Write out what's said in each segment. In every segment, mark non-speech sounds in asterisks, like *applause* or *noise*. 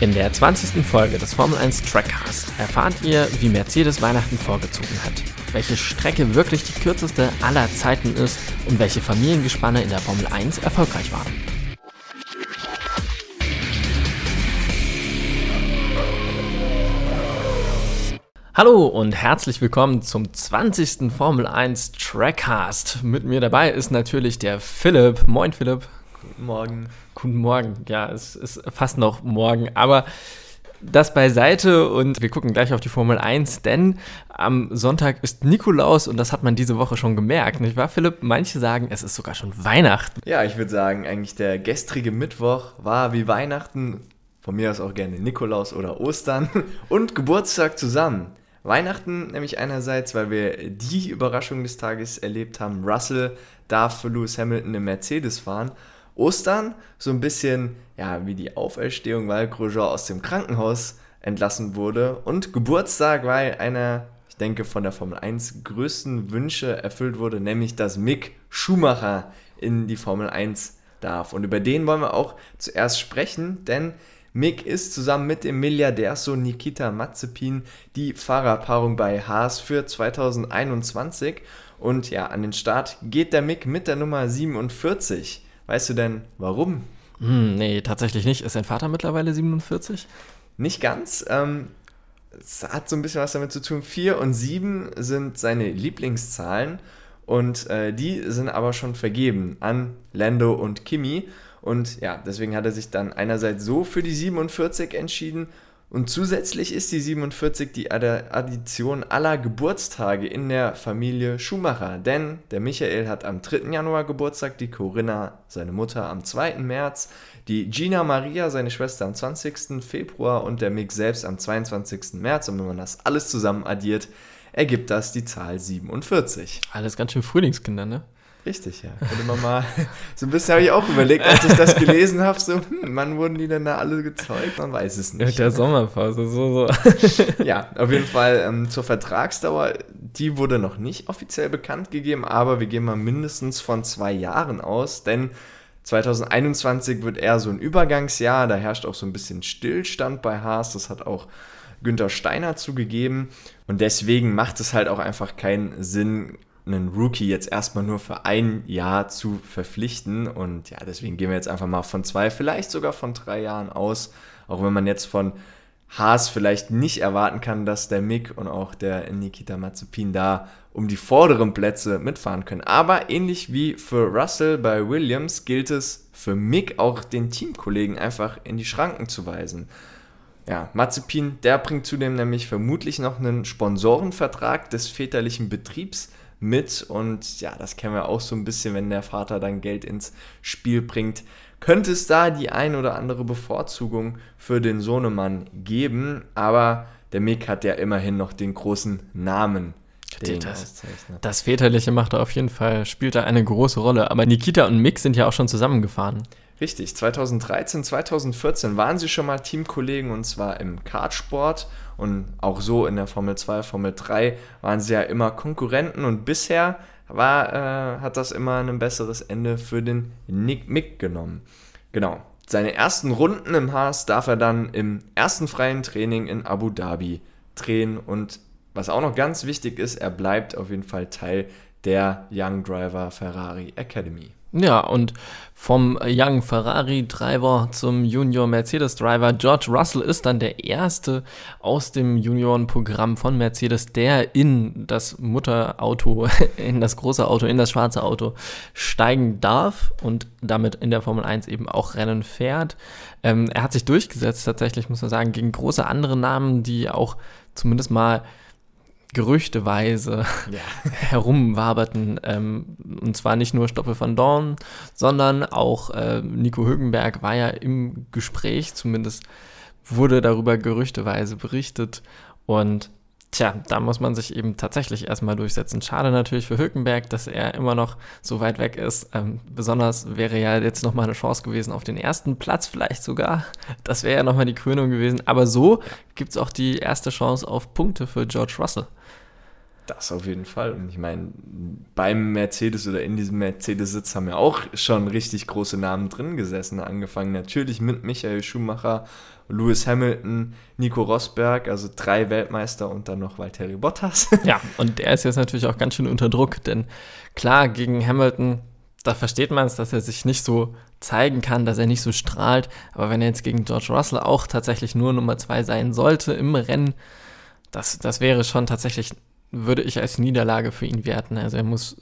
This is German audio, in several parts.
In der 20. Folge des Formel 1 Trackcast erfahrt ihr, wie Mercedes Weihnachten vorgezogen hat, welche Strecke wirklich die kürzeste aller Zeiten ist und welche Familiengespanne in der Formel 1 erfolgreich waren. Hallo und herzlich willkommen zum 20. Formel 1 Trackcast. Mit mir dabei ist natürlich der Philipp. Moin Philipp. Guten Morgen. Guten Morgen. Ja, es ist fast noch morgen, aber das beiseite und wir gucken gleich auf die Formel 1, denn am Sonntag ist Nikolaus und das hat man diese Woche schon gemerkt, nicht wahr, Philipp? Manche sagen, es ist sogar schon Weihnachten. Ja, ich würde sagen, eigentlich der gestrige Mittwoch war wie Weihnachten, von mir aus auch gerne Nikolaus oder Ostern *laughs* und Geburtstag zusammen. Weihnachten nämlich einerseits, weil wir die Überraschung des Tages erlebt haben, Russell darf für Lewis Hamilton im Mercedes fahren Ostern so ein bisschen ja, wie die Auferstehung, weil Grosjean aus dem Krankenhaus entlassen wurde und Geburtstag, weil einer, ich denke, von der Formel 1 größten Wünsche erfüllt wurde, nämlich dass Mick Schumacher in die Formel 1 darf. Und über den wollen wir auch zuerst sprechen, denn Mick ist zusammen mit dem Milliardärsohn Nikita Mazepin die Fahrerpaarung bei Haas für 2021. Und ja, an den Start geht der Mick mit der Nummer 47. Weißt du denn warum? Hm, nee, tatsächlich nicht. Ist sein Vater mittlerweile 47? Nicht ganz. Ähm, es hat so ein bisschen was damit zu tun. 4 und 7 sind seine Lieblingszahlen und äh, die sind aber schon vergeben an Lando und Kimi. Und ja, deswegen hat er sich dann einerseits so für die 47 entschieden und zusätzlich ist die 47 die Addition aller Geburtstage in der Familie Schumacher. Denn der Michael hat am 3. Januar Geburtstag, die Corinna, seine Mutter, am 2. März, die Gina Maria, seine Schwester, am 20. Februar und der Mick selbst am 22. März. Und wenn man das alles zusammen addiert, ergibt das die Zahl 47. Alles ganz schön Frühlingskinder, ne? Richtig, ja. Könnte man mal, *laughs* so ein bisschen habe ich auch überlegt, als ich das gelesen habe, so, hm, wann wurden die denn da alle gezeugt? Man weiß es nicht. Mit der Sommerpause, so, so. *laughs* ja, auf jeden Fall ähm, zur Vertragsdauer, die wurde noch nicht offiziell bekannt gegeben, aber wir gehen mal mindestens von zwei Jahren aus, denn 2021 wird eher so ein Übergangsjahr, da herrscht auch so ein bisschen Stillstand bei Haas, das hat auch Günther Steiner zugegeben und deswegen macht es halt auch einfach keinen Sinn, einen Rookie jetzt erstmal nur für ein Jahr zu verpflichten. Und ja, deswegen gehen wir jetzt einfach mal von zwei, vielleicht sogar von drei Jahren aus. Auch wenn man jetzt von Haas vielleicht nicht erwarten kann, dass der Mick und auch der Nikita Mazepin da um die vorderen Plätze mitfahren können. Aber ähnlich wie für Russell bei Williams gilt es für Mick auch den Teamkollegen einfach in die Schranken zu weisen. Ja, Mazepin, der bringt zudem nämlich vermutlich noch einen Sponsorenvertrag des väterlichen Betriebs mit. Und ja, das kennen wir auch so ein bisschen, wenn der Vater dann Geld ins Spiel bringt. Könnte es da die ein oder andere Bevorzugung für den Sohnemann geben, aber der Mick hat ja immerhin noch den großen Namen das, das, Väterliche macht auf jeden Fall, spielt da eine große Rolle. Aber Nikita und Mick sind ja auch schon zusammengefahren. Richtig, 2013, 2014 waren sie schon mal Teamkollegen und zwar im Kartsport und auch so in der Formel 2, Formel 3 waren sie ja immer Konkurrenten und bisher war, äh, hat das immer ein besseres Ende für den Nick Mick genommen. Genau. Seine ersten Runden im Haas darf er dann im ersten freien Training in Abu Dhabi drehen und was auch noch ganz wichtig ist, er bleibt auf jeden Fall Teil der Young Driver Ferrari Academy. Ja, und vom Young Ferrari Driver zum Junior Mercedes Driver George Russell ist dann der erste aus dem Juniorenprogramm von Mercedes, der in das Mutterauto, *laughs* in das große Auto, in das schwarze Auto steigen darf und damit in der Formel 1 eben auch Rennen fährt. Ähm, er hat sich durchgesetzt, tatsächlich, muss man sagen, gegen große andere Namen, die auch zumindest mal gerüchteweise ja. *laughs* herumwaberten. Ähm, und zwar nicht nur Stoppe van Dorn, sondern auch äh, Nico Högenberg war ja im Gespräch, zumindest wurde darüber gerüchteweise berichtet. Und tja, da muss man sich eben tatsächlich erstmal durchsetzen. Schade natürlich für Hülkenberg, dass er immer noch so weit weg ist. Ähm, besonders wäre ja jetzt nochmal eine Chance gewesen auf den ersten Platz vielleicht sogar. Das wäre ja nochmal die Krönung gewesen. Aber so gibt es auch die erste Chance auf Punkte für George Russell. Das auf jeden Fall. Und ich meine, beim Mercedes oder in diesem Mercedes-Sitz haben ja auch schon richtig große Namen drin gesessen. Angefangen natürlich mit Michael Schumacher, Lewis Hamilton, Nico Rosberg, also drei Weltmeister und dann noch Valtteri Bottas. *laughs* Ja, und der ist jetzt natürlich auch ganz schön unter Druck, denn klar, gegen Hamilton, da versteht man es, dass er sich nicht so zeigen kann, dass er nicht so strahlt. Aber wenn er jetzt gegen George Russell auch tatsächlich nur Nummer zwei sein sollte im Rennen, das, das wäre schon tatsächlich würde ich als Niederlage für ihn werten. Also er muss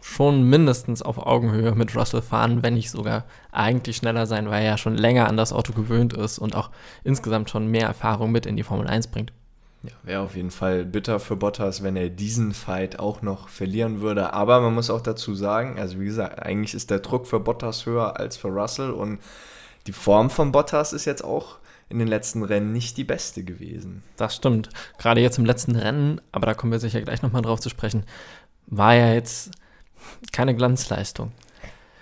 schon mindestens auf Augenhöhe mit Russell fahren, wenn nicht sogar eigentlich schneller sein, weil er ja schon länger an das Auto gewöhnt ist und auch insgesamt schon mehr Erfahrung mit in die Formel 1 bringt. Ja, wäre auf jeden Fall bitter für Bottas, wenn er diesen Fight auch noch verlieren würde. Aber man muss auch dazu sagen, also wie gesagt, eigentlich ist der Druck für Bottas höher als für Russell und die Form von Bottas ist jetzt auch in den letzten Rennen nicht die beste gewesen. Das stimmt. Gerade jetzt im letzten Rennen, aber da kommen wir sicher gleich nochmal drauf zu sprechen, war ja jetzt keine Glanzleistung.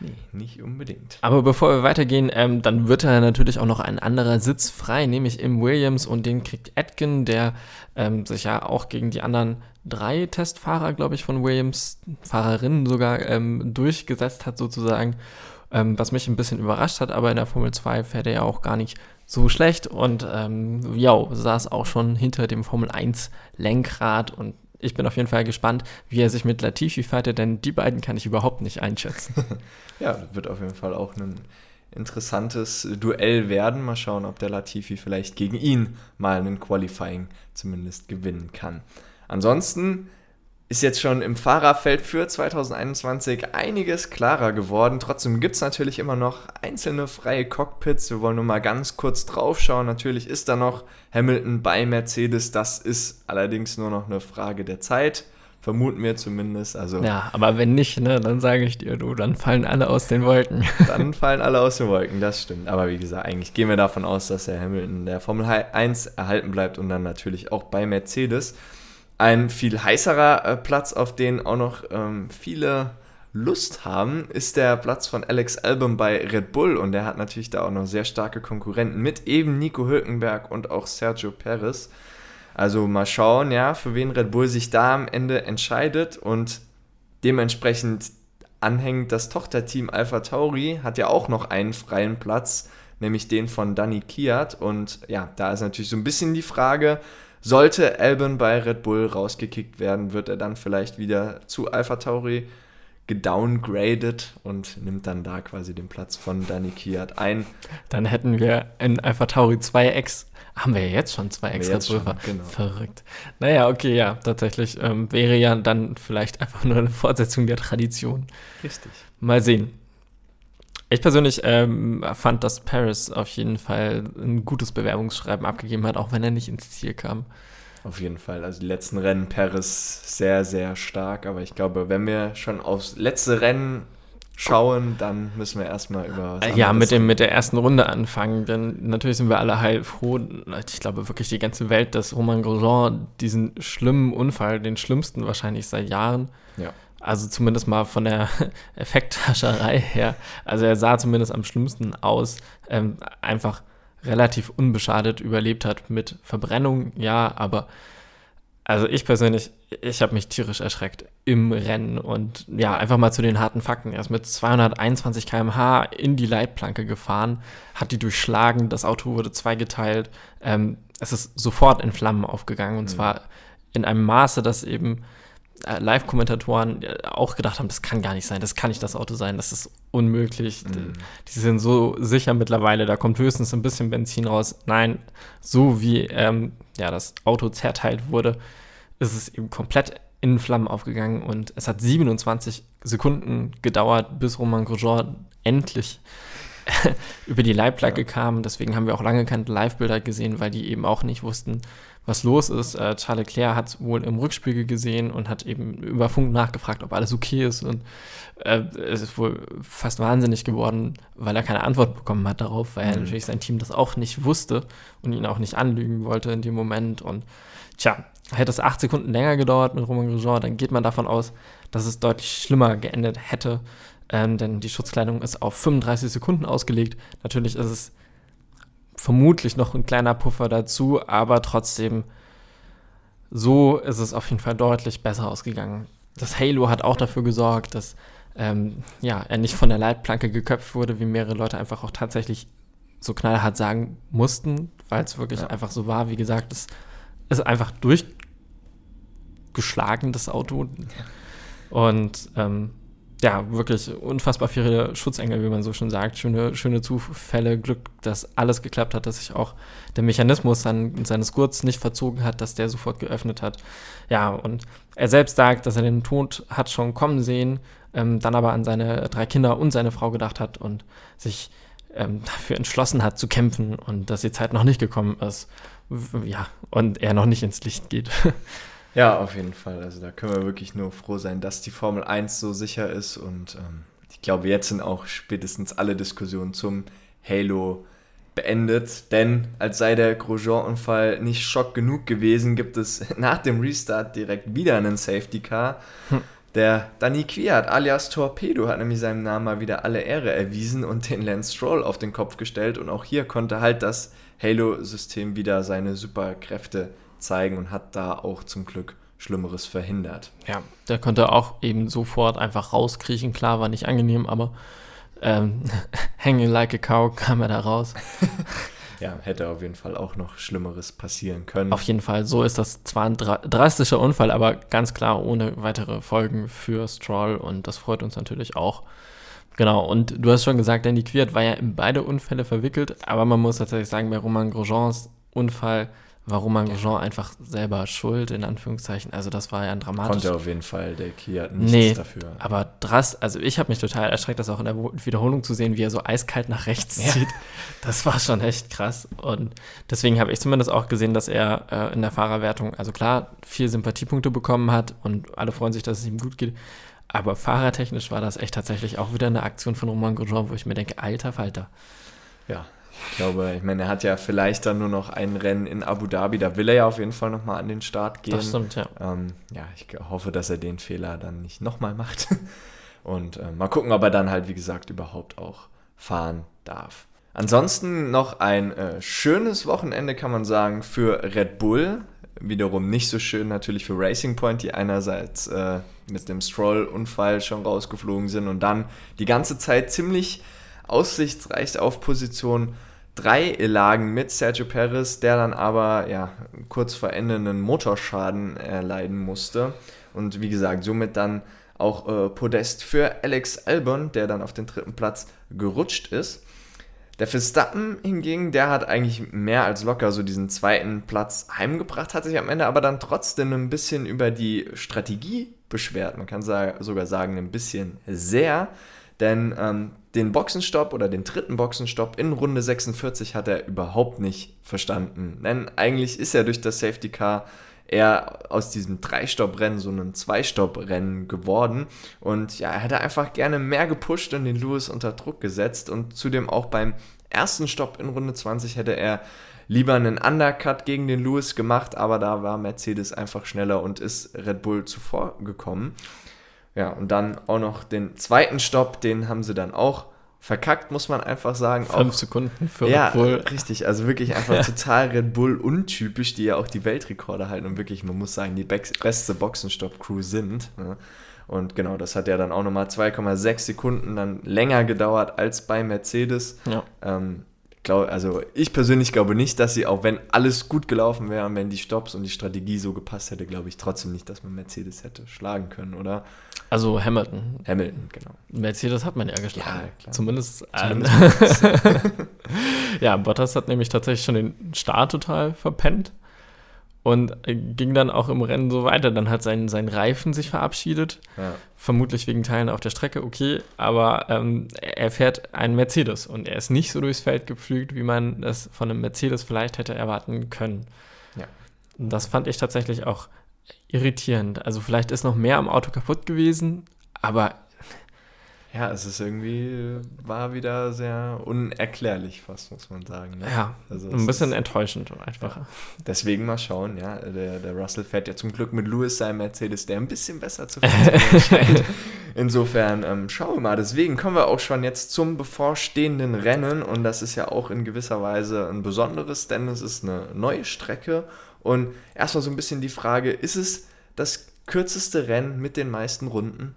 Nee, nicht unbedingt. Aber bevor wir weitergehen, ähm, dann wird da natürlich auch noch ein anderer Sitz frei, nämlich im Williams und den kriegt Atkin, der ähm, sich ja auch gegen die anderen drei Testfahrer, glaube ich, von Williams, Fahrerinnen sogar, ähm, durchgesetzt hat sozusagen. Ähm, was mich ein bisschen überrascht hat, aber in der Formel 2 fährt er ja auch gar nicht so schlecht und ähm, ja, saß auch schon hinter dem Formel 1 Lenkrad und ich bin auf jeden Fall gespannt, wie er sich mit Latifi fightet, denn die beiden kann ich überhaupt nicht einschätzen. *laughs* ja, wird auf jeden Fall auch ein interessantes Duell werden. Mal schauen, ob der Latifi vielleicht gegen ihn mal einen Qualifying zumindest gewinnen kann. Ansonsten ist jetzt schon im Fahrerfeld für 2021 einiges klarer geworden. Trotzdem gibt es natürlich immer noch einzelne freie Cockpits. Wir wollen nur mal ganz kurz drauf schauen. Natürlich ist da noch Hamilton bei Mercedes. Das ist allerdings nur noch eine Frage der Zeit. Vermuten wir zumindest. Also, ja, aber wenn nicht, ne, dann sage ich dir, du, dann fallen alle aus den Wolken. *laughs* dann fallen alle aus den Wolken, das stimmt. Aber wie gesagt, eigentlich gehen wir davon aus, dass der Hamilton der Formel 1 erhalten bleibt und dann natürlich auch bei Mercedes. Ein viel heißerer äh, Platz, auf den auch noch ähm, viele Lust haben, ist der Platz von Alex Album bei Red Bull. Und der hat natürlich da auch noch sehr starke Konkurrenten mit eben Nico Hülkenberg und auch Sergio Perez. Also mal schauen, ja, für wen Red Bull sich da am Ende entscheidet. Und dementsprechend anhängend das Tochterteam Alpha Tauri hat ja auch noch einen freien Platz, nämlich den von Danny Kiat. Und ja, da ist natürlich so ein bisschen die Frage, sollte Albon bei Red Bull rausgekickt werden, wird er dann vielleicht wieder zu Alpha Tauri gedowngraded und nimmt dann da quasi den Platz von Danny Kiat ein. Dann hätten wir in Alpha Tauri zwei Ex. Haben wir ja jetzt schon zwei extra Prüfer. Genau. Verrückt. Naja, okay, ja, tatsächlich ähm, wäre ja dann vielleicht einfach nur eine Fortsetzung der Tradition. Richtig. Mal sehen. Ich persönlich ähm, fand, dass Paris auf jeden Fall ein gutes Bewerbungsschreiben abgegeben hat, auch wenn er nicht ins Ziel kam. Auf jeden Fall. Also die letzten Rennen Paris sehr, sehr stark. Aber ich glaube, wenn wir schon aufs letzte Rennen schauen, dann müssen wir erstmal über Ja, mit, dem, mit der ersten Runde anfangen. Denn natürlich sind wir alle heilfroh. Ich glaube wirklich die ganze Welt, dass Roman Grosjean diesen schlimmen Unfall, den schlimmsten wahrscheinlich seit Jahren, ja. Also zumindest mal von der *laughs* Effekthascherei her. Also er sah zumindest am schlimmsten aus. Ähm, einfach relativ unbeschadet überlebt hat mit Verbrennung, ja, aber also ich persönlich, ich habe mich tierisch erschreckt im Rennen und ja, einfach mal zu den harten Fakten. Er ist mit 221 km/h in die Leitplanke gefahren, hat die durchschlagen, das Auto wurde zweigeteilt. Ähm, es ist sofort in Flammen aufgegangen und mhm. zwar in einem Maße, das eben Live-Kommentatoren äh, auch gedacht haben, das kann gar nicht sein, das kann nicht das Auto sein, das ist unmöglich. Mhm. Die sind so sicher mittlerweile, da kommt höchstens ein bisschen Benzin raus. Nein, so wie ähm, ja, das Auto zerteilt wurde, ist es eben komplett in Flammen aufgegangen und es hat 27 Sekunden gedauert, bis Roman Grosjean endlich *laughs* über die Leitplanke ja. kam. Deswegen haben wir auch lange keine Live-Bilder gesehen, weil die eben auch nicht wussten, was los ist. Äh, Charles Leclerc hat wohl im Rückspiegel gesehen und hat eben über Funk nachgefragt, ob alles okay ist. Und äh, es ist wohl fast wahnsinnig geworden, weil er keine Antwort bekommen hat darauf, weil mhm. er natürlich sein Team das auch nicht wusste und ihn auch nicht anlügen wollte in dem Moment. Und tja, hätte es acht Sekunden länger gedauert mit Roman Grosjean, dann geht man davon aus, dass es deutlich schlimmer geendet hätte. Ähm, denn die Schutzkleidung ist auf 35 Sekunden ausgelegt. Natürlich ist es vermutlich noch ein kleiner Puffer dazu, aber trotzdem so ist es auf jeden Fall deutlich besser ausgegangen. Das Halo hat auch dafür gesorgt, dass ähm, ja, er nicht von der Leitplanke geköpft wurde, wie mehrere Leute einfach auch tatsächlich so knallhart sagen mussten, weil es wirklich ja. einfach so war. Wie gesagt, es ist einfach durchgeschlagen, das Auto. Und ähm, ja, wirklich unfassbar viele Schutzengel, wie man so schon sagt. Schöne, schöne Zufälle, Glück, dass alles geklappt hat, dass sich auch der Mechanismus an, seines Gurts nicht verzogen hat, dass der sofort geöffnet hat. Ja, und er selbst sagt, dass er den Tod hat schon kommen sehen, ähm, dann aber an seine drei Kinder und seine Frau gedacht hat und sich ähm, dafür entschlossen hat zu kämpfen und dass die Zeit noch nicht gekommen ist. Ja, und er noch nicht ins Licht geht. *laughs* Ja, auf jeden Fall. Also da können wir wirklich nur froh sein, dass die Formel 1 so sicher ist. Und ähm, ich glaube, jetzt sind auch spätestens alle Diskussionen zum Halo beendet. Denn als sei der Grosjean-Unfall nicht Schock genug gewesen, gibt es *laughs* nach dem Restart direkt wieder einen Safety Car. Hm. Der Danny Kwiat alias Torpedo hat nämlich seinem Namen mal wieder alle Ehre erwiesen und den Lance Stroll auf den Kopf gestellt. Und auch hier konnte halt das Halo-System wieder seine Superkräfte zeigen und hat da auch zum Glück Schlimmeres verhindert. Ja, der konnte auch eben sofort einfach rauskriechen. Klar, war nicht angenehm, aber ähm, *laughs* hanging like a cow kam er da raus. *laughs* ja, hätte auf jeden Fall auch noch Schlimmeres passieren können. Auf jeden Fall, so ist das zwar ein drastischer Unfall, aber ganz klar ohne weitere Folgen für Stroll und das freut uns natürlich auch. Genau, und du hast schon gesagt, Danny Quiert war ja in beide Unfälle verwickelt, aber man muss tatsächlich sagen, bei Roman Grosjeans Unfall war Roman Grosjean einfach selber schuld, in Anführungszeichen. Also das war ja ein dramatisches... Konnte auf jeden Fall, der Kia hat nichts nee, dafür. aber drast, also ich habe mich total erschreckt, das auch in der Wiederholung zu sehen, wie er so eiskalt nach rechts ja. zieht. Das war schon echt krass. Und deswegen habe ich zumindest auch gesehen, dass er äh, in der Fahrerwertung, also klar, vier Sympathiepunkte bekommen hat und alle freuen sich, dass es ihm gut geht. Aber fahrertechnisch war das echt tatsächlich auch wieder eine Aktion von Roman Grosjean, wo ich mir denke, alter Falter. Ja, ich glaube, ich meine, er hat ja vielleicht dann nur noch ein Rennen in Abu Dhabi. Da will er ja auf jeden Fall nochmal an den Start gehen. Das stimmt, ja. Ähm, ja, ich hoffe, dass er den Fehler dann nicht nochmal macht. *laughs* Und äh, mal gucken, ob er dann halt, wie gesagt, überhaupt auch fahren darf. Ansonsten noch ein äh, schönes Wochenende, kann man sagen, für Red Bull. Wiederum nicht so schön natürlich für Racing Point, die einerseits äh, mit dem Stroll-Unfall schon rausgeflogen sind und dann die ganze Zeit ziemlich aussichtsreich auf Position 3 lagen mit Sergio Perez, der dann aber ja, kurz vor Ende einen Motorschaden erleiden musste. Und wie gesagt, somit dann auch äh, Podest für Alex Albon, der dann auf den dritten Platz gerutscht ist. Der Verstappen hingegen, der hat eigentlich mehr als locker so diesen zweiten Platz heimgebracht, hat sich am Ende aber dann trotzdem ein bisschen über die Strategie beschwert. Man kann sogar sagen, ein bisschen sehr. Denn ähm, den Boxenstopp oder den dritten Boxenstopp in Runde 46 hat er überhaupt nicht verstanden. Denn eigentlich ist er durch das Safety Car eher aus diesem Drei-Stopp-Rennen so ein Zwei-Stopp-Rennen geworden. Und ja, er hätte einfach gerne mehr gepusht und den Lewis unter Druck gesetzt. Und zudem auch beim ersten Stopp in Runde 20 hätte er lieber einen Undercut gegen den Lewis gemacht, aber da war Mercedes einfach schneller und ist Red Bull zuvor gekommen. Ja, und dann auch noch den zweiten Stopp, den haben sie dann auch verkackt, muss man einfach sagen. Fünf auch, Sekunden für ja, Red Bull. richtig. Also wirklich einfach ja. *laughs* total Red Bull untypisch, die ja auch die Weltrekorde halten und wirklich, man muss sagen, die beste Boxenstopp-Crew sind. Ne? Und genau, das hat ja dann auch nochmal 2,6 Sekunden dann länger gedauert als bei Mercedes. Ja. Ähm, glaub, also ich persönlich glaube nicht, dass sie, auch wenn alles gut gelaufen wäre und wenn die Stops und die Strategie so gepasst hätte, glaube ich trotzdem nicht, dass man Mercedes hätte schlagen können, oder? Also Hamilton. Hamilton, genau. Mercedes hat man ja geschlagen. Ja. Zumindest. Zumindest *laughs* ja, Bottas hat nämlich tatsächlich schon den Start total verpennt und ging dann auch im Rennen so weiter. Dann hat sein, sein Reifen sich verabschiedet, ja. vermutlich wegen Teilen auf der Strecke, okay, aber ähm, er fährt einen Mercedes und er ist nicht so durchs Feld gepflügt, wie man das von einem Mercedes vielleicht hätte erwarten können. Ja. Und das fand ich tatsächlich auch irritierend. Also vielleicht ist noch mehr am Auto kaputt gewesen, aber ja, es ist irgendwie, war wieder sehr unerklärlich fast, muss man sagen. Ne? Ja, also ein bisschen enttäuschend einfach. Ja. Deswegen mal schauen, ja, der, der Russell fährt ja zum Glück mit Lewis seinem Mercedes, der ein bisschen besser zu funktionieren *laughs* scheint. Insofern ähm, schauen wir mal. Deswegen kommen wir auch schon jetzt zum bevorstehenden Rennen und das ist ja auch in gewisser Weise ein besonderes, denn es ist eine neue Strecke und erstmal so ein bisschen die Frage, ist es das kürzeste Rennen mit den meisten Runden?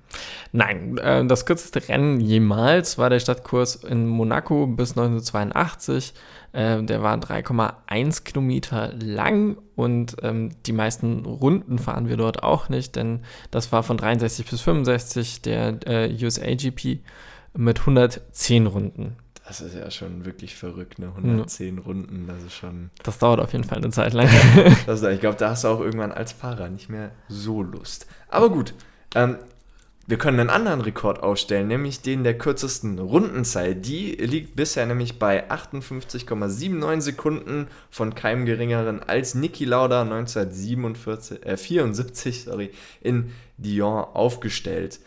Nein, äh, das kürzeste Rennen jemals war der Stadtkurs in Monaco bis 1982. Äh, der war 3,1 Kilometer lang und ähm, die meisten Runden fahren wir dort auch nicht, denn das war von 63 bis 65 der äh, USAGP mit 110 Runden. Das ist ja schon wirklich verrückt, ne? 110 ja. Runden, das ist schon. Das dauert auf jeden Fall eine Zeit lang. *laughs* das, ich glaube, da hast du auch irgendwann als Fahrer nicht mehr so Lust. Aber gut, ähm, wir können einen anderen Rekord aufstellen, nämlich den der kürzesten Rundenzeit. Die liegt bisher nämlich bei 58,79 Sekunden von keinem geringeren als Niki Lauda 1974 äh, 74, sorry, in Dion aufgestellt.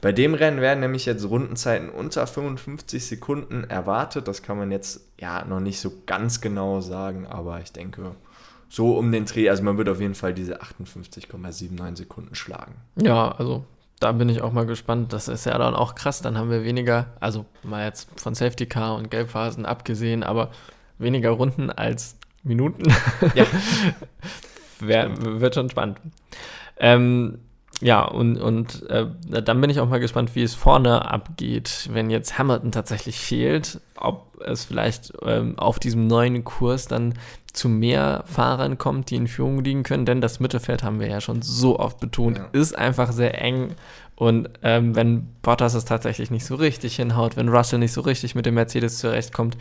Bei dem Rennen werden nämlich jetzt Rundenzeiten unter 55 Sekunden erwartet. Das kann man jetzt ja noch nicht so ganz genau sagen, aber ich denke, so um den Dreh, also man wird auf jeden Fall diese 58,79 Sekunden schlagen. Ja, also da bin ich auch mal gespannt. Das ist ja dann auch krass. Dann haben wir weniger, also mal jetzt von Safety Car und Gelbphasen abgesehen, aber weniger Runden als Minuten. Ja. *laughs* Wär, wird schon spannend. Ähm, ja, und, und äh, dann bin ich auch mal gespannt, wie es vorne abgeht, wenn jetzt Hamilton tatsächlich fehlt, ob es vielleicht ähm, auf diesem neuen Kurs dann zu mehr Fahrern kommt, die in Führung liegen können, denn das Mittelfeld haben wir ja schon so oft betont, ja. ist einfach sehr eng. Und ähm, wenn Bottas es tatsächlich nicht so richtig hinhaut, wenn Russell nicht so richtig mit dem Mercedes zurechtkommt,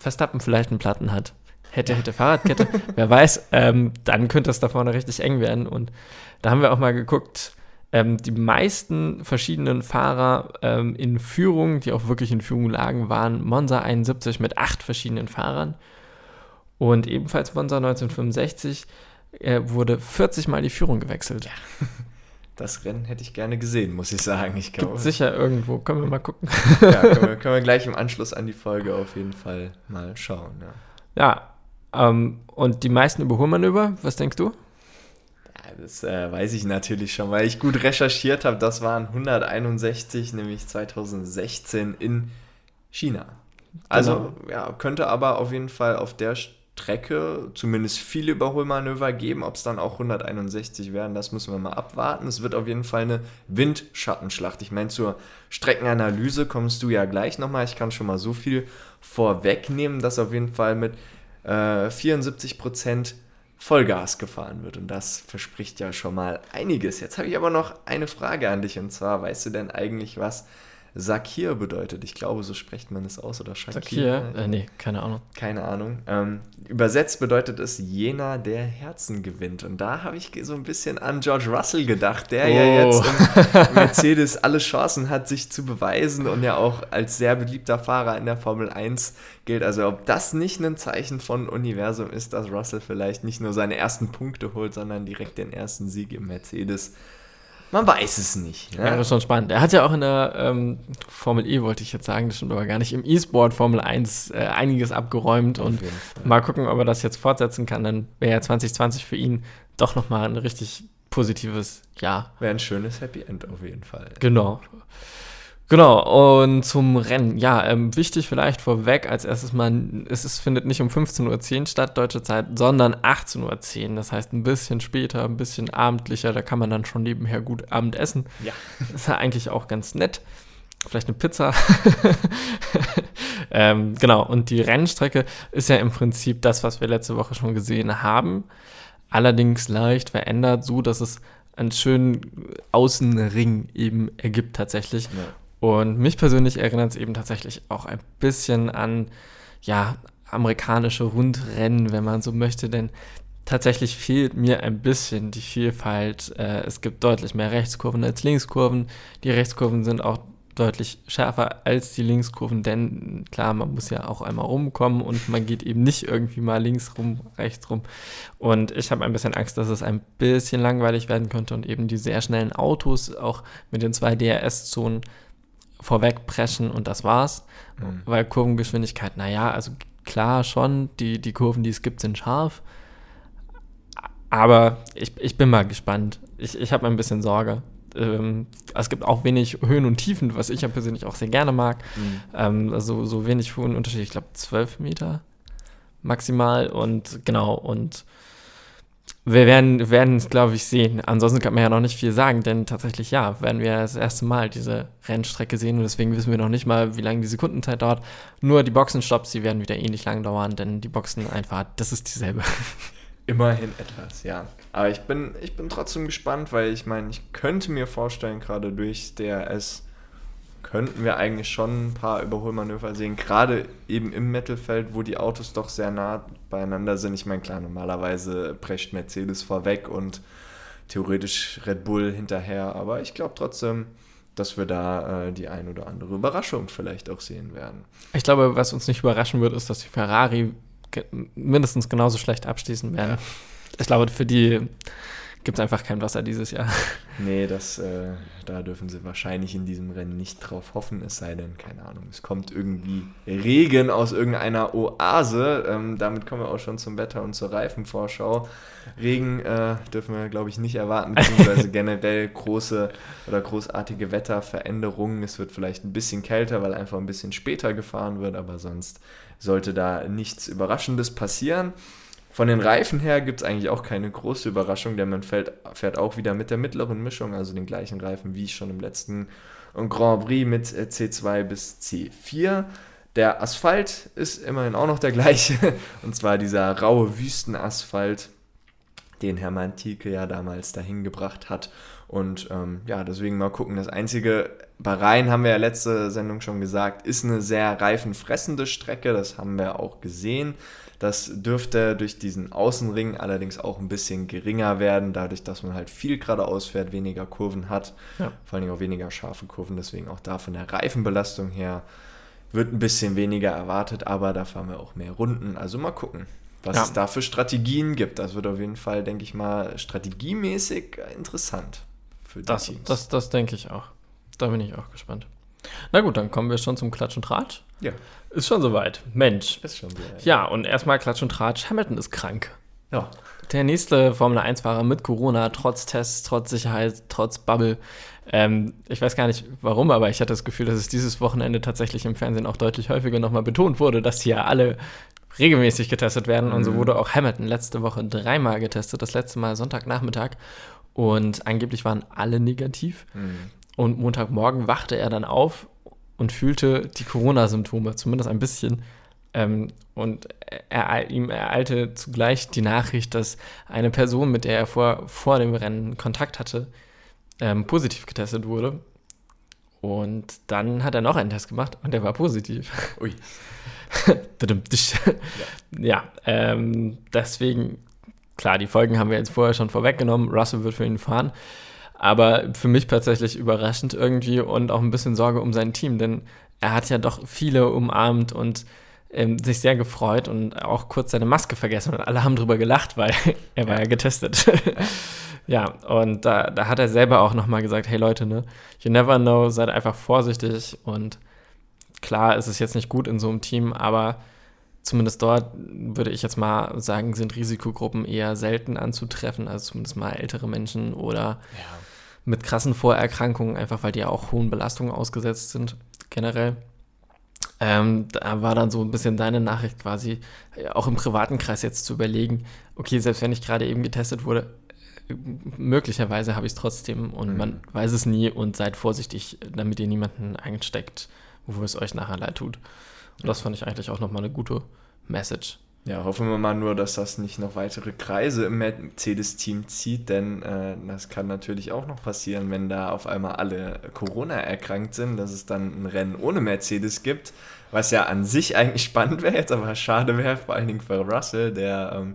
Verstappen vielleicht einen Platten hat, hätte, hätte Fahrradkette, *laughs* wer weiß, ähm, dann könnte es da vorne richtig eng werden. Und da haben wir auch mal geguckt, ähm, die meisten verschiedenen Fahrer ähm, in Führung, die auch wirklich in Führung lagen, waren Monza 71 mit acht verschiedenen Fahrern. Und ebenfalls Monza 1965 äh, wurde 40 Mal die Führung gewechselt. Ja. Das Rennen hätte ich gerne gesehen, muss ich sagen. Ich glaube, sicher irgendwo. Können wir mal gucken. ja, können wir, *laughs* können wir, gleich im Anschluss an die Folge auf jeden Fall mal schauen. Ja, ja ähm, und die meisten Überholmanöver, was denkst du? das äh, weiß ich natürlich schon, weil ich gut recherchiert habe. Das waren 161, nämlich 2016 in China. Also genau. ja, könnte aber auf jeden Fall auf der Strecke zumindest viele Überholmanöver geben. Ob es dann auch 161 werden, das müssen wir mal abwarten. Es wird auf jeden Fall eine Windschattenschlacht. Ich meine, zur Streckenanalyse kommst du ja gleich nochmal. Ich kann schon mal so viel vorwegnehmen, dass auf jeden Fall mit äh, 74 Prozent Vollgas gefahren wird. Und das verspricht ja schon mal einiges. Jetzt habe ich aber noch eine Frage an dich. Und zwar, weißt du denn eigentlich, was Sakir bedeutet. Ich glaube, so spricht man es aus oder Shakir. Sakir? Äh, nee, keine Ahnung. Keine Ahnung. Ähm, übersetzt bedeutet es jener, der Herzen gewinnt. Und da habe ich so ein bisschen an George Russell gedacht, der oh. ja jetzt im *laughs* Mercedes alle Chancen hat, sich zu beweisen und ja auch als sehr beliebter Fahrer in der Formel 1 gilt. Also ob das nicht ein Zeichen von Universum ist, dass Russell vielleicht nicht nur seine ersten Punkte holt, sondern direkt den ersten Sieg im Mercedes man weiß es nicht. Ne? Ja, das ist schon spannend. Er hat ja auch in der ähm, Formel E, wollte ich jetzt sagen, das stimmt aber gar nicht, im E-Sport Formel 1 äh, einiges abgeräumt Auf und mal gucken, ob er das jetzt fortsetzen kann. Dann wäre ja 2020 für ihn doch nochmal ein richtig positives Jahr. Wäre ein schönes Happy End auf jeden Fall. Genau. Genau, und zum Rennen. Ja, ähm, wichtig vielleicht vorweg, als erstes mal, es ist, findet nicht um 15.10 Uhr statt, deutsche Zeit, sondern 18.10 Uhr. Das heißt ein bisschen später, ein bisschen abendlicher, da kann man dann schon nebenher gut Abend essen. Ja. *laughs* Ist ja eigentlich auch ganz nett. Vielleicht eine Pizza. *laughs* ähm, genau, und die Rennstrecke ist ja im Prinzip das, was wir letzte Woche schon gesehen haben. Allerdings leicht verändert, so dass es einen schönen Außenring eben ergibt tatsächlich. Ja. Und mich persönlich erinnert es eben tatsächlich auch ein bisschen an, ja, amerikanische Rundrennen, wenn man so möchte, denn tatsächlich fehlt mir ein bisschen die Vielfalt. Äh, es gibt deutlich mehr Rechtskurven als Linkskurven. Die Rechtskurven sind auch deutlich schärfer als die Linkskurven, denn klar, man muss ja auch einmal rumkommen und man geht eben nicht irgendwie mal links rum, rechts rum. Und ich habe ein bisschen Angst, dass es ein bisschen langweilig werden könnte und eben die sehr schnellen Autos auch mit den zwei DRS-Zonen vorwegpreschen und das war's. Mhm. Weil Kurvengeschwindigkeit, naja, also klar schon, die, die Kurven, die es gibt, sind scharf. Aber ich, ich bin mal gespannt. Ich, ich habe ein bisschen Sorge. ähm, es gibt auch wenig Höhen und Tiefen, was ich ja persönlich auch sehr gerne mag. Mhm. Ähm, also so wenig Höhenunterschied, ich glaube 12 Meter maximal und genau und wir werden, werden es, glaube ich, sehen. Ansonsten kann man ja noch nicht viel sagen, denn tatsächlich, ja, werden wir das erste Mal diese Rennstrecke sehen und deswegen wissen wir noch nicht mal, wie lange die Sekundenzeit dauert. Nur die Boxenstopps, die werden wieder ähnlich lang dauern, denn die Boxen einfach, das ist dieselbe. *laughs* Immerhin etwas, ja. Aber ich bin, ich bin trotzdem gespannt, weil ich meine, ich könnte mir vorstellen, gerade durch DRS könnten wir eigentlich schon ein paar Überholmanöver sehen, gerade eben im Mittelfeld, wo die Autos doch sehr nah beieinander sind. Ich meine, klar, normalerweise prescht Mercedes vorweg und theoretisch Red Bull hinterher, aber ich glaube trotzdem, dass wir da äh, die ein oder andere Überraschung vielleicht auch sehen werden. Ich glaube, was uns nicht überraschen wird, ist, dass die Ferrari mindestens genauso schlecht abschließen werden. Ja. Ich glaube, für die gibt es einfach kein Wasser dieses Jahr. *laughs* Nee, das, äh, da dürfen sie wahrscheinlich in diesem Rennen nicht drauf hoffen, es sei denn, keine Ahnung, es kommt irgendwie Regen aus irgendeiner Oase. Ähm, damit kommen wir auch schon zum Wetter und zur Reifenvorschau. Regen äh, dürfen wir, glaube ich, nicht erwarten, *laughs* beziehungsweise generell große oder großartige Wetterveränderungen. Es wird vielleicht ein bisschen kälter, weil einfach ein bisschen später gefahren wird, aber sonst sollte da nichts Überraschendes passieren. Von den Reifen her gibt es eigentlich auch keine große Überraschung, denn man fährt, fährt auch wieder mit der mittleren Mischung, also den gleichen Reifen wie schon im letzten Grand Prix mit äh, C2 bis C4. Der Asphalt ist immerhin auch noch der gleiche, *laughs* und zwar dieser raue Wüstenasphalt, den Hermann Thielke ja damals dahin gebracht hat. Und ähm, ja, deswegen mal gucken. Das einzige, Bahrain haben wir ja letzte Sendung schon gesagt, ist eine sehr reifenfressende Strecke. Das haben wir auch gesehen. Das dürfte durch diesen Außenring allerdings auch ein bisschen geringer werden, dadurch, dass man halt viel geradeaus fährt, weniger Kurven hat, ja. vor allem auch weniger scharfe Kurven, deswegen auch da von der Reifenbelastung her wird ein bisschen weniger erwartet, aber da fahren wir auch mehr Runden. Also mal gucken, was ja. es da für Strategien gibt. Das wird auf jeden Fall, denke ich mal, strategiemäßig interessant für die das, Teams. Das, das denke ich auch. Da bin ich auch gespannt. Na gut, dann kommen wir schon zum Klatsch und Tratsch. Ja. Ist schon soweit. Mensch. Ist schon soweit. Ja, und erstmal Klatsch und Tratsch. Hamilton ist krank. Ja. Der nächste Formel 1-Fahrer mit Corona, trotz Tests, trotz Sicherheit, trotz Bubble. Ähm, ich weiß gar nicht warum, aber ich hatte das Gefühl, dass es dieses Wochenende tatsächlich im Fernsehen auch deutlich häufiger nochmal betont wurde, dass hier alle regelmäßig getestet werden. Und so mhm. wurde auch Hamilton letzte Woche dreimal getestet. Das letzte Mal Sonntagnachmittag. Und angeblich waren alle negativ. Mhm. Und Montagmorgen wachte er dann auf und fühlte die Corona-Symptome, zumindest ein bisschen. Ähm, und er, ihm ereilte zugleich die Nachricht, dass eine Person, mit der er vor, vor dem Rennen Kontakt hatte, ähm, positiv getestet wurde. Und dann hat er noch einen Test gemacht und der war positiv. Ui. *laughs* ja, ja ähm, deswegen, klar, die Folgen haben wir jetzt vorher schon vorweggenommen. Russell wird für ihn fahren. Aber für mich tatsächlich überraschend irgendwie und auch ein bisschen Sorge um sein Team, denn er hat ja doch viele umarmt und ähm, sich sehr gefreut und auch kurz seine Maske vergessen und alle haben drüber gelacht, weil *laughs* er war ja, ja getestet. *laughs* ja, und da, da hat er selber auch nochmal gesagt, hey Leute, ne, you never know, seid einfach vorsichtig und klar ist es jetzt nicht gut in so einem Team, aber zumindest dort würde ich jetzt mal sagen, sind Risikogruppen eher selten anzutreffen, also zumindest mal ältere Menschen oder ja. mit krassen Vorerkrankungen, einfach weil die ja auch hohen Belastungen ausgesetzt sind, generell. Ähm, da war dann so ein bisschen deine Nachricht quasi, auch im privaten Kreis jetzt zu überlegen, okay, selbst wenn ich gerade eben getestet wurde, möglicherweise habe ich es trotzdem und mhm. man weiß es nie und seid vorsichtig, damit ihr niemanden einsteckt, wo es euch nachher leid tut. Und das fand ich eigentlich auch nochmal eine gute Message. Ja, hoffen wir mal nur, dass das nicht noch weitere Kreise im Mercedes-Team zieht, denn äh, das kann natürlich auch noch passieren, wenn da auf einmal alle Corona erkrankt sind, dass es dann ein Rennen ohne Mercedes gibt, was ja an sich eigentlich spannend wäre, jetzt aber schade wäre, vor allen Dingen für Russell, der ähm,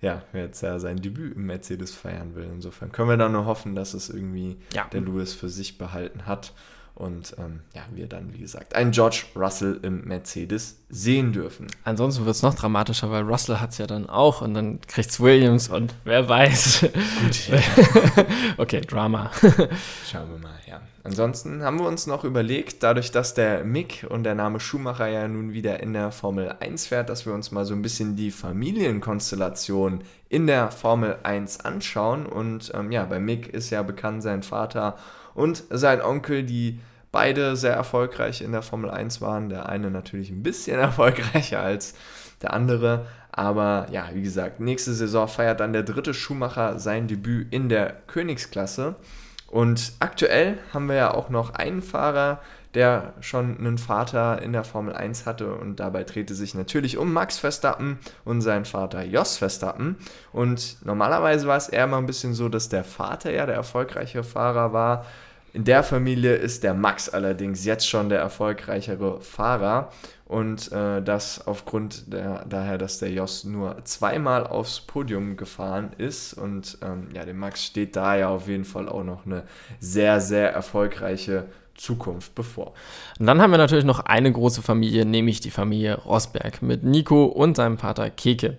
ja, jetzt ja sein Debüt im Mercedes feiern will. Insofern können wir da nur hoffen, dass es irgendwie ja. der Lewis für sich behalten hat und ähm, ja, wir dann, wie gesagt, einen George Russell im Mercedes sehen dürfen. Ansonsten wird es noch dramatischer, weil Russell hat es ja dann auch und dann kriegt es Williams und wer weiß. Gut, *laughs* ja. okay, Drama. Schauen wir mal, ja. Ansonsten haben wir uns noch überlegt, dadurch, dass der Mick und der Name Schumacher ja nun wieder in der Formel 1 fährt, dass wir uns mal so ein bisschen die Familienkonstellation in der Formel 1 anschauen. Und ähm, ja, bei Mick ist ja bekannt sein Vater und sein Onkel, die beide sehr erfolgreich in der Formel 1 waren. Der eine natürlich ein bisschen *laughs* erfolgreicher als der andere. Aber ja, wie gesagt, nächste Saison feiert dann der dritte Schumacher sein Debüt in der Königsklasse. Und aktuell haben wir ja auch noch einen Fahrer, der schon einen Vater in der Formel 1 hatte und dabei drehte sich natürlich um Max Verstappen und seinen Vater Jos Verstappen. Und normalerweise war es eher mal ein bisschen so, dass der Vater ja der erfolgreiche Fahrer war. In der Familie ist der Max allerdings jetzt schon der erfolgreichere Fahrer und äh, das aufgrund der, daher, dass der Jos nur zweimal aufs Podium gefahren ist und ähm, ja, dem Max steht da ja auf jeden Fall auch noch eine sehr, sehr erfolgreiche Zukunft bevor. Und dann haben wir natürlich noch eine große Familie, nämlich die Familie Rosberg mit Nico und seinem Vater Keke.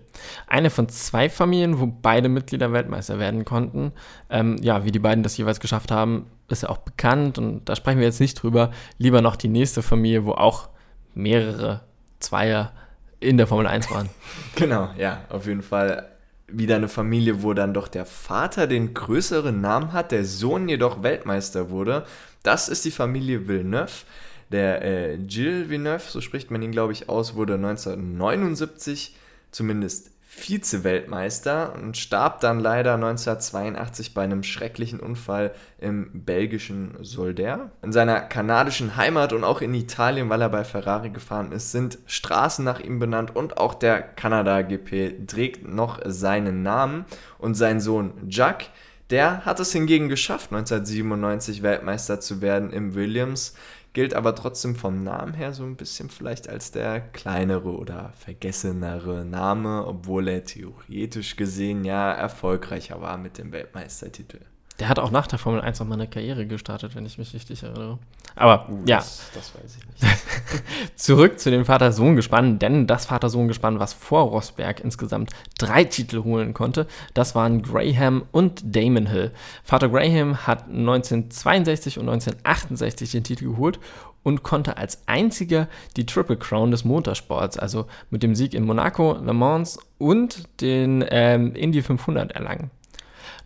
Eine von zwei Familien, wo beide Mitglieder Weltmeister werden konnten. Ähm, ja, wie die beiden das jeweils geschafft haben, ist ja auch bekannt und da sprechen wir jetzt nicht drüber. Lieber noch die nächste Familie, wo auch mehrere Zweier in der Formel 1 waren. *laughs* genau, ja, auf jeden Fall wieder eine Familie, wo dann doch der Vater den größeren Namen hat, der Sohn jedoch Weltmeister wurde. Das ist die Familie Villeneuve. Der äh, Gilles Villeneuve, so spricht man ihn, glaube ich, aus, wurde 1979 zumindest Vize-Weltmeister und starb dann leider 1982 bei einem schrecklichen Unfall im belgischen Solder. In seiner kanadischen Heimat und auch in Italien, weil er bei Ferrari gefahren ist, sind Straßen nach ihm benannt und auch der Kanada GP trägt noch seinen Namen und sein Sohn Jack, der hat es hingegen geschafft, 1997 Weltmeister zu werden im Williams gilt aber trotzdem vom Namen her so ein bisschen vielleicht als der kleinere oder vergessenere Name, obwohl er theoretisch gesehen ja erfolgreicher war mit dem Weltmeistertitel. Der hat auch nach der Formel 1 nochmal eine Karriere gestartet, wenn ich mich richtig erinnere. Aber uh, ja. Das, das, weiß ich nicht. *laughs* Zurück zu dem Vater-Sohn-Gespann, denn das Vater-Sohn-Gespann, was vor Rosberg insgesamt drei Titel holen konnte, das waren Graham und Damon Hill. Vater Graham hat 1962 und 1968 den Titel geholt und konnte als einziger die Triple Crown des Motorsports, also mit dem Sieg in Monaco, Le Mans und den ähm, Indy 500 erlangen.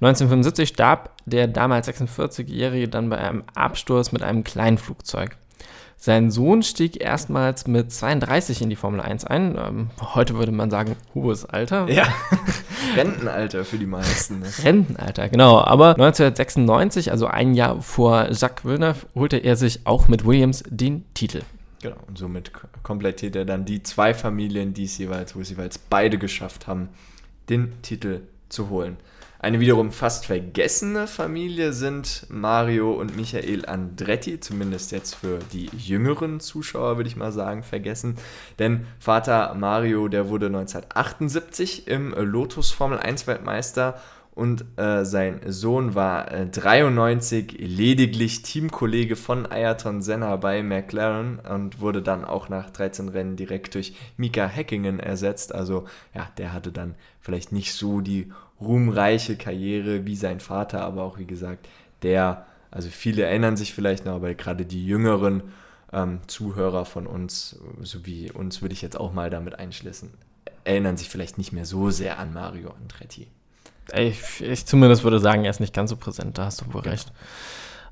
1975 starb der damals 46-Jährige dann bei einem Absturz mit einem kleinen Flugzeug. Sein Sohn stieg erstmals mit 32 in die Formel 1 ein. Ähm, heute würde man sagen, hohes Alter. Ja, *laughs* Rentenalter für die meisten. Ne? Rentenalter, genau. Aber 1996, also ein Jahr vor Jacques Villeneuve, holte er sich auch mit Williams den Titel. Genau, und somit komplettiert er dann die zwei Familien, die es jeweils, wo es jeweils beide geschafft haben, den Titel zu holen. Eine wiederum fast vergessene Familie sind Mario und Michael Andretti, zumindest jetzt für die jüngeren Zuschauer würde ich mal sagen, vergessen. Denn Vater Mario, der wurde 1978 im Lotus Formel 1 Weltmeister und äh, sein Sohn war äh, 93 lediglich Teamkollege von Ayrton Senna bei McLaren und wurde dann auch nach 13 Rennen direkt durch Mika Häkkinen ersetzt. Also ja, der hatte dann vielleicht nicht so die ruhmreiche Karriere wie sein Vater, aber auch wie gesagt, der, also viele erinnern sich vielleicht noch, aber gerade die jüngeren ähm, Zuhörer von uns, so wie uns würde ich jetzt auch mal damit einschließen, erinnern sich vielleicht nicht mehr so sehr an Mario Andretti. Ich, ich zumindest würde sagen, er ist nicht ganz so präsent, da hast du wohl genau. recht.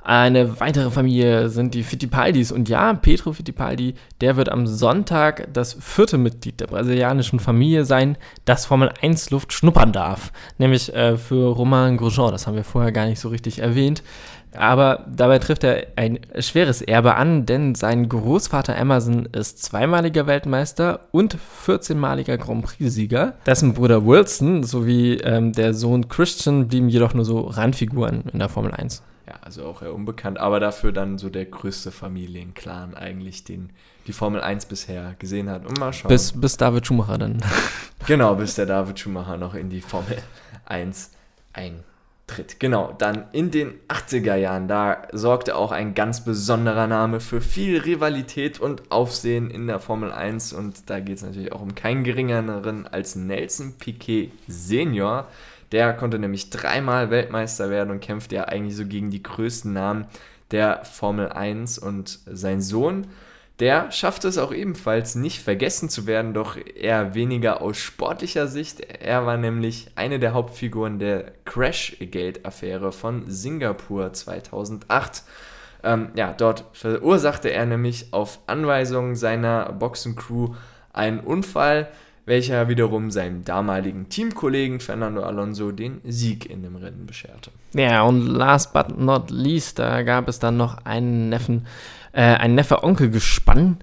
Eine weitere Familie sind die Fittipaldis. Und ja, Petro Fittipaldi, der wird am Sonntag das vierte Mitglied der brasilianischen Familie sein, das Formel 1 Luft schnuppern darf. Nämlich äh, für Romain Grosjean. Das haben wir vorher gar nicht so richtig erwähnt. Aber dabei trifft er ein schweres Erbe an, denn sein Großvater Emerson ist zweimaliger Weltmeister und 14-maliger Grand Prix-Sieger. Dessen Bruder Wilson sowie ähm, der Sohn Christian blieben jedoch nur so Randfiguren in der Formel 1 ja, also auch eher unbekannt, aber dafür dann so der größte Familienclan eigentlich, den die Formel 1 bisher gesehen hat. Und mal schauen. Bis, bis David Schumacher dann. *laughs* genau, bis der David Schumacher noch in die Formel 1 eintritt. Tritt. Genau, dann in den 80er Jahren, da sorgte auch ein ganz besonderer Name für viel Rivalität und Aufsehen in der Formel 1 und da geht es natürlich auch um keinen geringeren als Nelson Piquet Senior. Der konnte nämlich dreimal Weltmeister werden und kämpfte ja eigentlich so gegen die größten Namen der Formel 1 und sein Sohn der schaffte es auch ebenfalls nicht vergessen zu werden, doch eher weniger aus sportlicher Sicht. Er war nämlich eine der Hauptfiguren der Crash-Gate-Affäre von Singapur 2008. Ähm, ja, dort verursachte er nämlich auf Anweisung seiner Boxencrew einen Unfall, welcher wiederum seinem damaligen Teamkollegen Fernando Alonso den Sieg in dem Rennen bescherte. Ja, und last but not least, da gab es dann noch einen Neffen äh, ein Neffe-Onkel-Gespann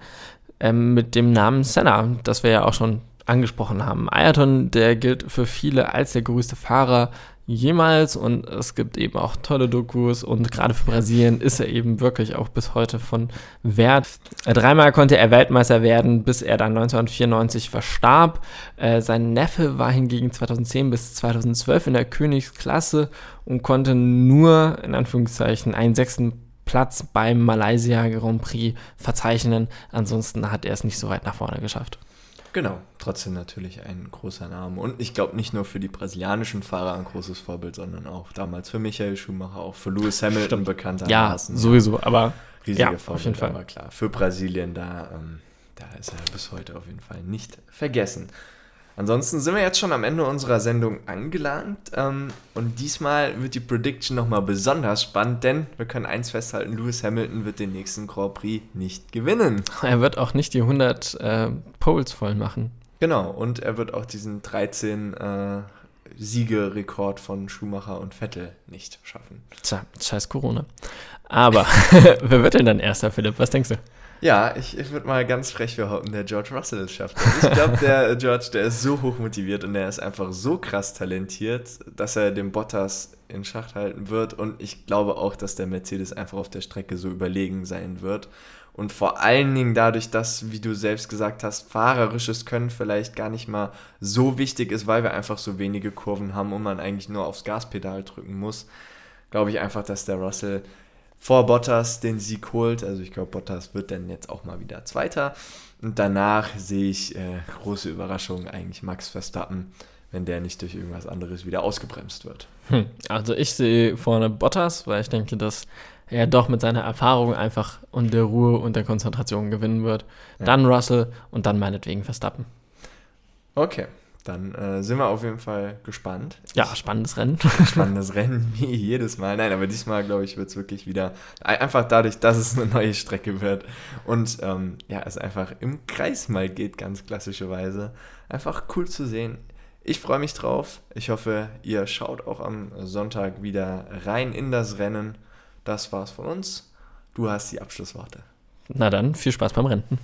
äh, mit dem Namen Senna, das wir ja auch schon angesprochen haben. Ayrton, der gilt für viele als der größte Fahrer jemals und es gibt eben auch tolle Dokus und gerade für Brasilien ist er eben wirklich auch bis heute von Wert. Äh, dreimal konnte er Weltmeister werden, bis er dann 1994 verstarb. Äh, sein Neffe war hingegen 2010 bis 2012 in der Königsklasse und konnte nur in Anführungszeichen einen sechsten Platz beim Malaysia Grand Prix verzeichnen. Ansonsten hat er es nicht so weit nach vorne geschafft. Genau, trotzdem natürlich ein großer Name. Und ich glaube nicht nur für die brasilianischen Fahrer ein großes Vorbild, sondern auch damals für Michael Schumacher, auch für Lewis Hamilton bekanntermaßen. Ja, sowieso, aber riesige ja, Vorbild, auf jeden Fall. aber klar. Für Brasilien, da, ähm, da ist er bis heute auf jeden Fall nicht vergessen. Ansonsten sind wir jetzt schon am Ende unserer Sendung angelangt. Ähm, und diesmal wird die Prediction nochmal besonders spannend, denn wir können eins festhalten: Lewis Hamilton wird den nächsten Grand Prix nicht gewinnen. Er wird auch nicht die 100 äh, Poles voll machen. Genau, und er wird auch diesen 13 äh, Siegerekord von Schumacher und Vettel nicht schaffen. Tja, scheiß Corona. Aber *laughs* wer wird denn dann erster, Philipp? Was denkst du? Ja, ich, ich würde mal ganz frech behaupten, der George Russell es schafft. Ich glaube, der *laughs* George, der ist so hoch motiviert und der ist einfach so krass talentiert, dass er den Bottas in Schacht halten wird. Und ich glaube auch, dass der Mercedes einfach auf der Strecke so überlegen sein wird. Und vor allen Dingen dadurch, dass, wie du selbst gesagt hast, fahrerisches Können vielleicht gar nicht mal so wichtig ist, weil wir einfach so wenige Kurven haben und man eigentlich nur aufs Gaspedal drücken muss, glaube ich einfach, dass der Russell vor Bottas den Sieg holt. Also ich glaube, Bottas wird dann jetzt auch mal wieder Zweiter. Und danach sehe ich äh, große Überraschung eigentlich Max Verstappen, wenn der nicht durch irgendwas anderes wieder ausgebremst wird. Hm. Also ich sehe vorne Bottas, weil ich denke, dass er doch mit seiner Erfahrung einfach und der Ruhe und der Konzentration gewinnen wird. Ja. Dann Russell und dann meinetwegen Verstappen. Okay, dann äh, sind wir auf jeden Fall gespannt. Ja, spannendes Rennen. *laughs* spannendes Rennen, wie jedes Mal. Nein, aber diesmal, glaube ich, wird es wirklich wieder einfach dadurch, dass es eine neue Strecke wird und ähm, ja, es einfach im Kreis mal geht, ganz klassischerweise. Einfach cool zu sehen. Ich freue mich drauf. Ich hoffe, ihr schaut auch am Sonntag wieder rein in das Rennen. Das war's von uns. Du hast die Abschlussworte. Na dann, viel Spaß beim Rennen.